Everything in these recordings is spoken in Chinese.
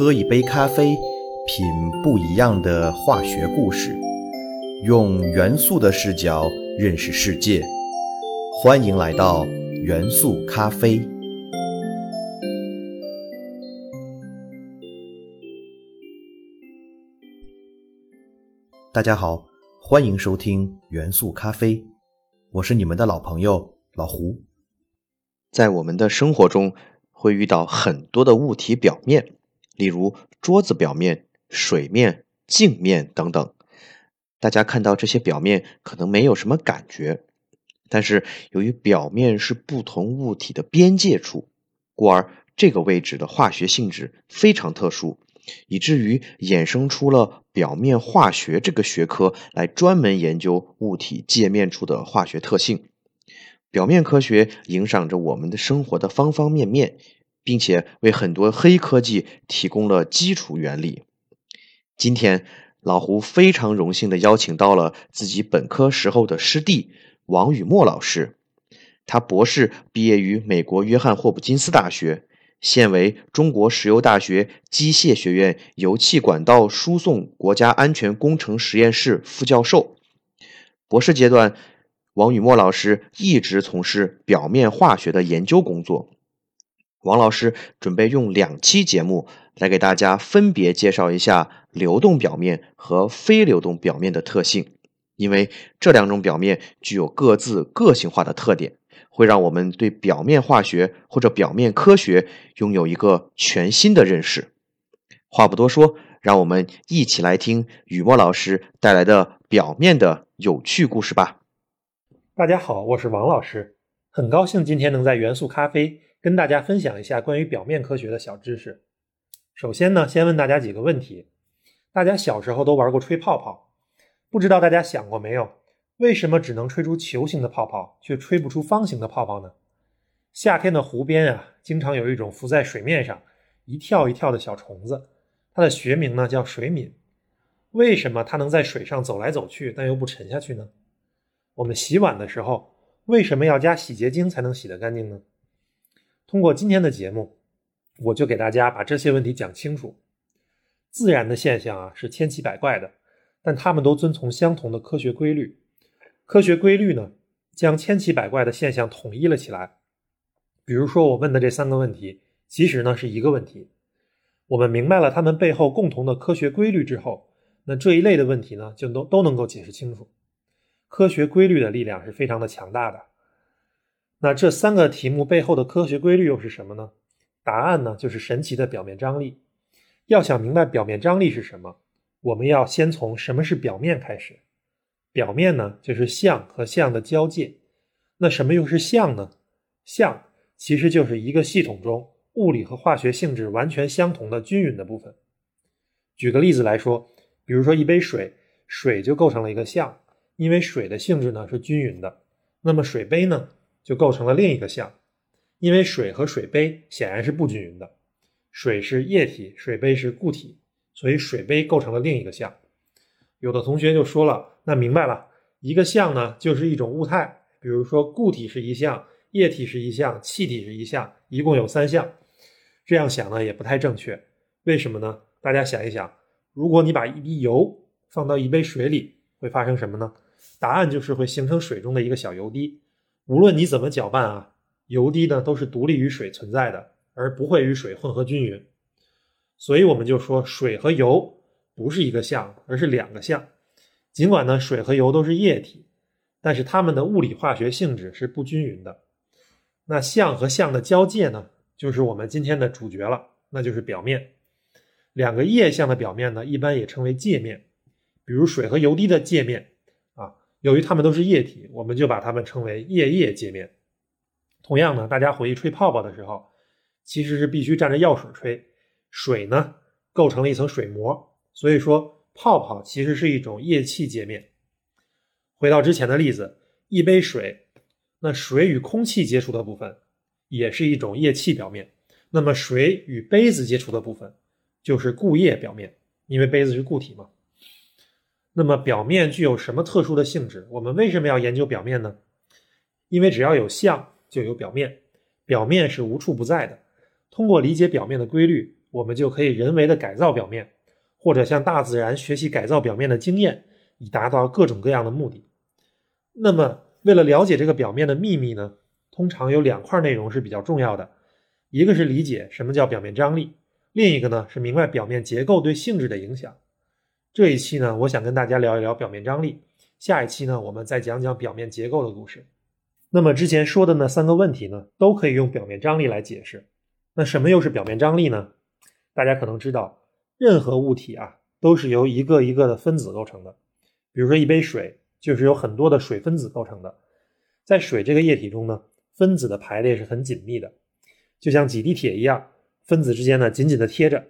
喝一杯咖啡，品不一样的化学故事，用元素的视角认识世界。欢迎来到元素咖啡。大家好，欢迎收听元素咖啡，我是你们的老朋友老胡。在我们的生活中，会遇到很多的物体表面，例如桌子表面、水面、镜面等等。大家看到这些表面可能没有什么感觉，但是由于表面是不同物体的边界处，故而这个位置的化学性质非常特殊，以至于衍生出了表面化学这个学科来专门研究物体界面处的化学特性。表面科学影响着我们的生活的方方面面，并且为很多黑科技提供了基础原理。今天，老胡非常荣幸的邀请到了自己本科时候的师弟王雨墨老师。他博士毕业于美国约翰霍普金斯大学，现为中国石油大学机械学院油气管道输送国家安全工程实验室副教授。博士阶段。王雨墨老师一直从事表面化学的研究工作。王老师准备用两期节目来给大家分别介绍一下流动表面和非流动表面的特性，因为这两种表面具有各自个性化的特点，会让我们对表面化学或者表面科学拥有一个全新的认识。话不多说，让我们一起来听雨墨老师带来的表面的有趣故事吧。大家好，我是王老师，很高兴今天能在元素咖啡跟大家分享一下关于表面科学的小知识。首先呢，先问大家几个问题：大家小时候都玩过吹泡泡，不知道大家想过没有，为什么只能吹出球形的泡泡，却吹不出方形的泡泡呢？夏天的湖边啊，经常有一种浮在水面上一跳一跳的小虫子，它的学名呢叫水敏。为什么它能在水上走来走去，但又不沉下去呢？我们洗碗的时候，为什么要加洗洁精才能洗得干净呢？通过今天的节目，我就给大家把这些问题讲清楚。自然的现象啊是千奇百怪的，但它们都遵从相同的科学规律。科学规律呢，将千奇百怪的现象统一了起来。比如说我问的这三个问题，其实呢是一个问题。我们明白了它们背后共同的科学规律之后，那这一类的问题呢，就都都能够解释清楚。科学规律的力量是非常的强大的。那这三个题目背后的科学规律又是什么呢？答案呢就是神奇的表面张力。要想明白表面张力是什么，我们要先从什么是表面开始。表面呢就是相和相的交界。那什么又是相呢？相其实就是一个系统中物理和化学性质完全相同的均匀的部分。举个例子来说，比如说一杯水，水就构成了一个相。因为水的性质呢是均匀的，那么水杯呢就构成了另一个相。因为水和水杯显然是不均匀的，水是液体，水杯是固体，所以水杯构成了另一个相。有的同学就说了，那明白了，一个相呢就是一种物态，比如说固体是一项，液体是一项，气体是一项，一共有三项。这样想呢也不太正确，为什么呢？大家想一想，如果你把一滴油放到一杯水里，会发生什么呢？答案就是会形成水中的一个小油滴，无论你怎么搅拌啊，油滴呢都是独立于水存在的，而不会与水混合均匀。所以我们就说水和油不是一个相，而是两个相。尽管呢水和油都是液体，但是它们的物理化学性质是不均匀的。那相和相的交界呢，就是我们今天的主角了，那就是表面。两个液相的表面呢，一般也称为界面，比如水和油滴的界面。由于它们都是液体，我们就把它们称为液液界面。同样呢，大家回忆吹泡泡的时候，其实是必须蘸着药水吹。水呢构成了一层水膜，所以说泡泡其实是一种液气界面。回到之前的例子，一杯水，那水与空气接触的部分也是一种液气表面。那么水与杯子接触的部分就是固液表面，因为杯子是固体嘛。那么表面具有什么特殊的性质？我们为什么要研究表面呢？因为只要有相就有表面，表面是无处不在的。通过理解表面的规律，我们就可以人为的改造表面，或者向大自然学习改造表面的经验，以达到各种各样的目的。那么，为了了解这个表面的秘密呢，通常有两块内容是比较重要的，一个是理解什么叫表面张力，另一个呢是明白表面结构对性质的影响。这一期呢，我想跟大家聊一聊表面张力，下一期呢，我们再讲讲表面结构的故事。那么之前说的那三个问题呢，都可以用表面张力来解释。那什么又是表面张力呢？大家可能知道，任何物体啊都是由一个一个的分子构成的。比如说一杯水，就是由很多的水分子构成的。在水这个液体中呢，分子的排列是很紧密的，就像挤地铁一样，分子之间呢紧紧的贴着。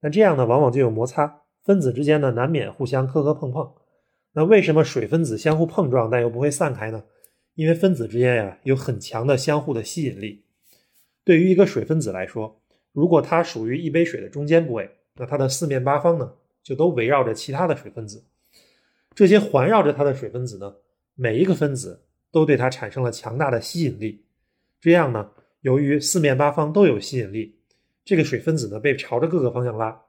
那这样呢，往往就有摩擦，分子之间呢难免互相磕磕碰碰。那为什么水分子相互碰撞但又不会散开呢？因为分子之间呀有很强的相互的吸引力。对于一个水分子来说，如果它属于一杯水的中间部位，那它的四面八方呢就都围绕着其他的水分子。这些环绕着它的水分子呢，每一个分子都对它产生了强大的吸引力。这样呢，由于四面八方都有吸引力，这个水分子呢被朝着各个方向拉，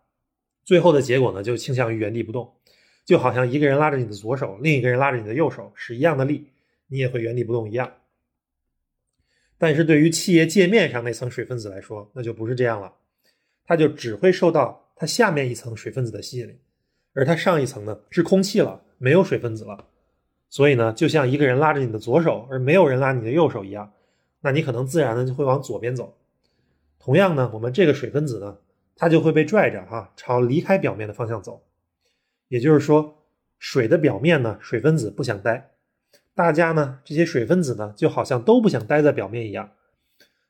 最后的结果呢就倾向于原地不动，就好像一个人拉着你的左手，另一个人拉着你的右手，使一样的力。你也会原地不动一样，但是对于气液界面上那层水分子来说，那就不是这样了，它就只会受到它下面一层水分子的吸引力，而它上一层呢是空气了，没有水分子了，所以呢，就像一个人拉着你的左手，而没有人拉你的右手一样，那你可能自然的就会往左边走。同样呢，我们这个水分子呢，它就会被拽着哈，朝离开表面的方向走。也就是说，水的表面呢，水分子不想待。大家呢，这些水分子呢，就好像都不想待在表面一样。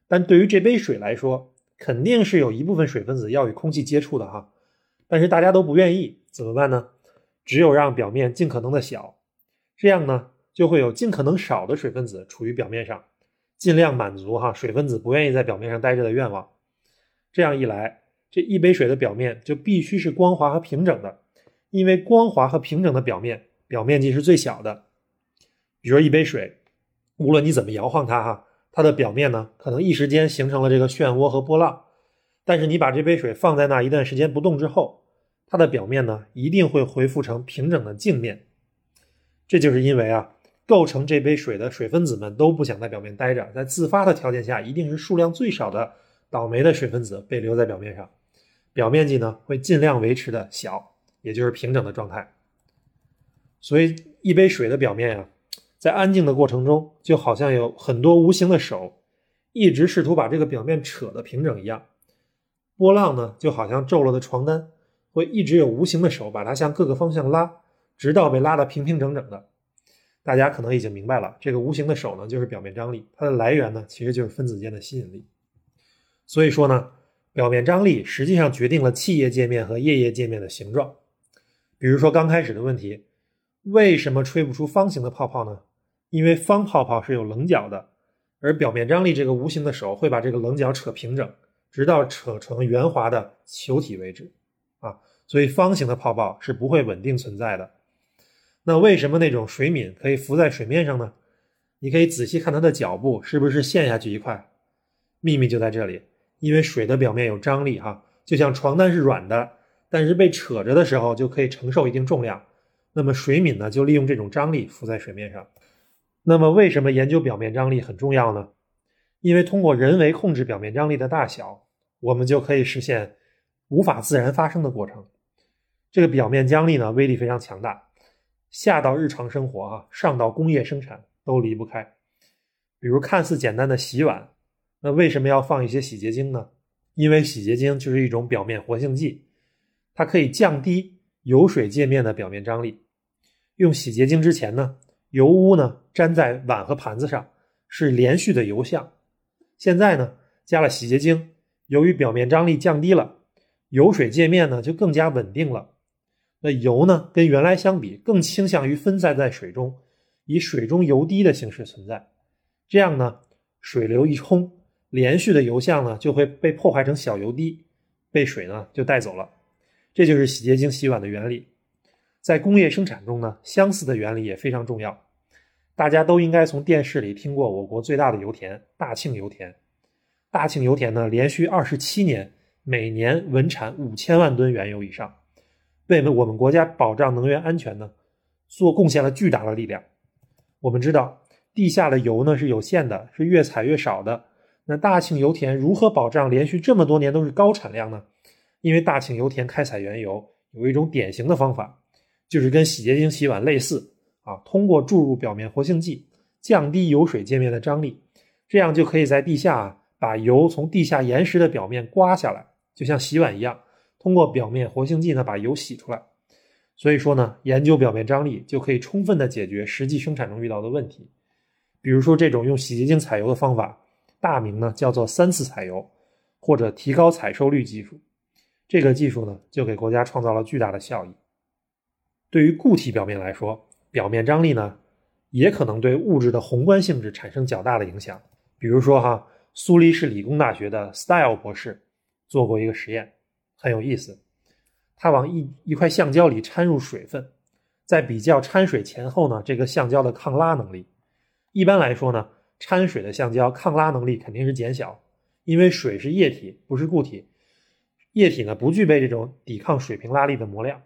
但对于这杯水来说，肯定是有一部分水分子要与空气接触的哈。但是大家都不愿意，怎么办呢？只有让表面尽可能的小，这样呢，就会有尽可能少的水分子处于表面上，尽量满足哈水分子不愿意在表面上待着的愿望。这样一来，这一杯水的表面就必须是光滑和平整的，因为光滑和平整的表面，表面积是最小的。比如一杯水，无论你怎么摇晃它，哈，它的表面呢，可能一时间形成了这个漩涡和波浪。但是你把这杯水放在那一段时间不动之后，它的表面呢，一定会恢复成平整的镜面。这就是因为啊，构成这杯水的水分子们都不想在表面待着，在自发的条件下，一定是数量最少的倒霉的水分子被留在表面上，表面积呢会尽量维持的小，也就是平整的状态。所以一杯水的表面呀。在安静的过程中，就好像有很多无形的手，一直试图把这个表面扯得平整一样。波浪呢，就好像皱了的床单，会一直有无形的手把它向各个方向拉，直到被拉得平平整整的。大家可能已经明白了，这个无形的手呢，就是表面张力，它的来源呢，其实就是分子间的吸引力。所以说呢，表面张力实际上决定了气液界面和液液界面的形状。比如说刚开始的问题，为什么吹不出方形的泡泡呢？因为方泡泡是有棱角的，而表面张力这个无形的手会把这个棱角扯平整，直到扯成圆滑的球体为止，啊，所以方形的泡泡是不会稳定存在的。那为什么那种水敏可以浮在水面上呢？你可以仔细看它的脚部是不是陷下去一块，秘密就在这里，因为水的表面有张力，哈，就像床单是软的，但是被扯着的时候就可以承受一定重量，那么水敏呢就利用这种张力浮在水面上。那么，为什么研究表面张力很重要呢？因为通过人为控制表面张力的大小，我们就可以实现无法自然发生的过程。这个表面张力呢，威力非常强大，下到日常生活啊，上到工业生产都离不开。比如看似简单的洗碗，那为什么要放一些洗洁精呢？因为洗洁精就是一种表面活性剂，它可以降低油水界面的表面张力。用洗洁精之前呢？油污呢粘在碗和盘子上，是连续的油相。现在呢加了洗洁精，由于表面张力降低了，油水界面呢就更加稳定了。那油呢跟原来相比，更倾向于分散在水中，以水中油滴的形式存在。这样呢，水流一冲，连续的油相呢就会被破坏成小油滴，被水呢就带走了。这就是洗洁精洗碗的原理。在工业生产中呢，相似的原理也非常重要。大家都应该从电视里听过我国最大的油田大庆油田。大庆油田呢，连续二十七年每年稳产五千万吨原油以上，为我们国家保障能源安全呢，做贡献了巨大的力量。我们知道，地下的油呢是有限的，是越采越少的。那大庆油田如何保障连续这么多年都是高产量呢？因为大庆油田开采原油有一种典型的方法，就是跟洗洁精洗碗类似啊，通过注入表面活性剂，降低油水界面的张力。这样就可以在地下把油从地下岩石的表面刮下来，就像洗碗一样，通过表面活性剂呢把油洗出来。所以说呢，研究表面张力就可以充分的解决实际生产中遇到的问题。比如说这种用洗洁精采油的方法，大名呢叫做三次采油或者提高采收率技术。这个技术呢就给国家创造了巨大的效益。对于固体表面来说，表面张力呢也可能对物质的宏观性质产生较大的影响。比如说哈，苏黎世理工大学的 Style 博士做过一个实验，很有意思。他往一一块橡胶里掺入水分，在比较掺水前后呢，这个橡胶的抗拉能力。一般来说呢，掺水的橡胶抗拉能力肯定是减小，因为水是液体，不是固体，液体呢不具备这种抵抗水平拉力的模量。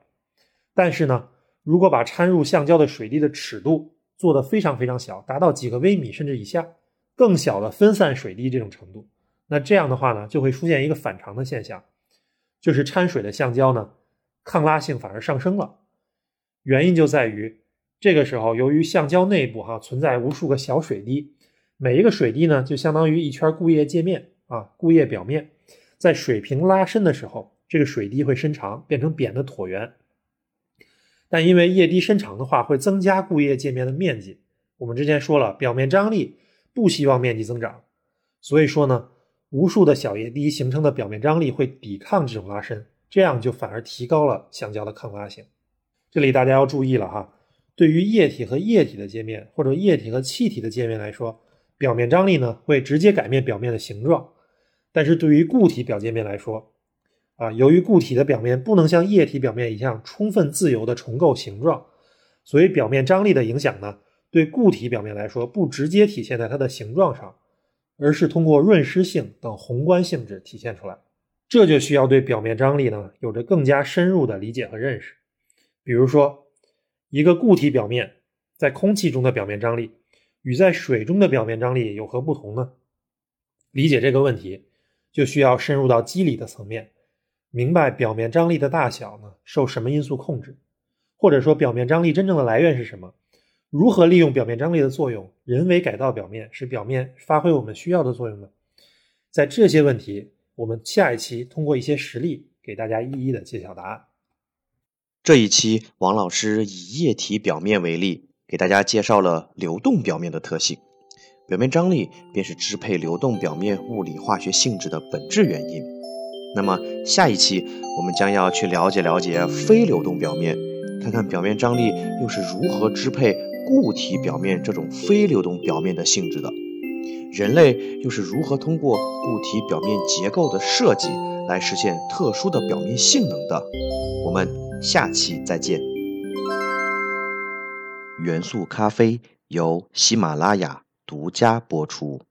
但是呢，如果把掺入橡胶的水滴的尺度做得非常非常小，达到几个微米甚至以下。更小的分散水滴这种程度，那这样的话呢，就会出现一个反常的现象，就是掺水的橡胶呢，抗拉性反而上升了。原因就在于这个时候，由于橡胶内部哈存在无数个小水滴，每一个水滴呢就相当于一圈固液界面啊，固液表面，在水平拉伸的时候，这个水滴会伸长，变成扁的椭圆。但因为液滴伸长的话，会增加固液界面的面积。我们之前说了，表面张力。不希望面积增长，所以说呢，无数的小液滴形成的表面张力会抵抗这种拉伸，这样就反而提高了橡胶的抗拉性。这里大家要注意了哈，对于液体和液体的界面或者液体和气体的界面来说，表面张力呢会直接改变表面的形状，但是对于固体表界面来说，啊，由于固体的表面不能像液体表面一样充分自由的重构形状，所以表面张力的影响呢。对固体表面来说，不直接体现在它的形状上，而是通过润湿性等宏观性质体现出来。这就需要对表面张力呢有着更加深入的理解和认识。比如说，一个固体表面在空气中的表面张力与在水中的表面张力有何不同呢？理解这个问题，就需要深入到机理的层面，明白表面张力的大小呢受什么因素控制，或者说表面张力真正的来源是什么。如何利用表面张力的作用，人为改造表面，使表面发挥我们需要的作用呢？在这些问题，我们下一期通过一些实例给大家一一的揭晓答案。这一期，王老师以液体表面为例，给大家介绍了流动表面的特性。表面张力便是支配流动表面物理化学性质的本质原因。那么，下一期我们将要去了解了解非流动表面，看看表面张力又是如何支配。固体表面这种非流动表面的性质的，人类又是如何通过固体表面结构的设计来实现特殊的表面性能的？我们下期再见。元素咖啡由喜马拉雅独家播出。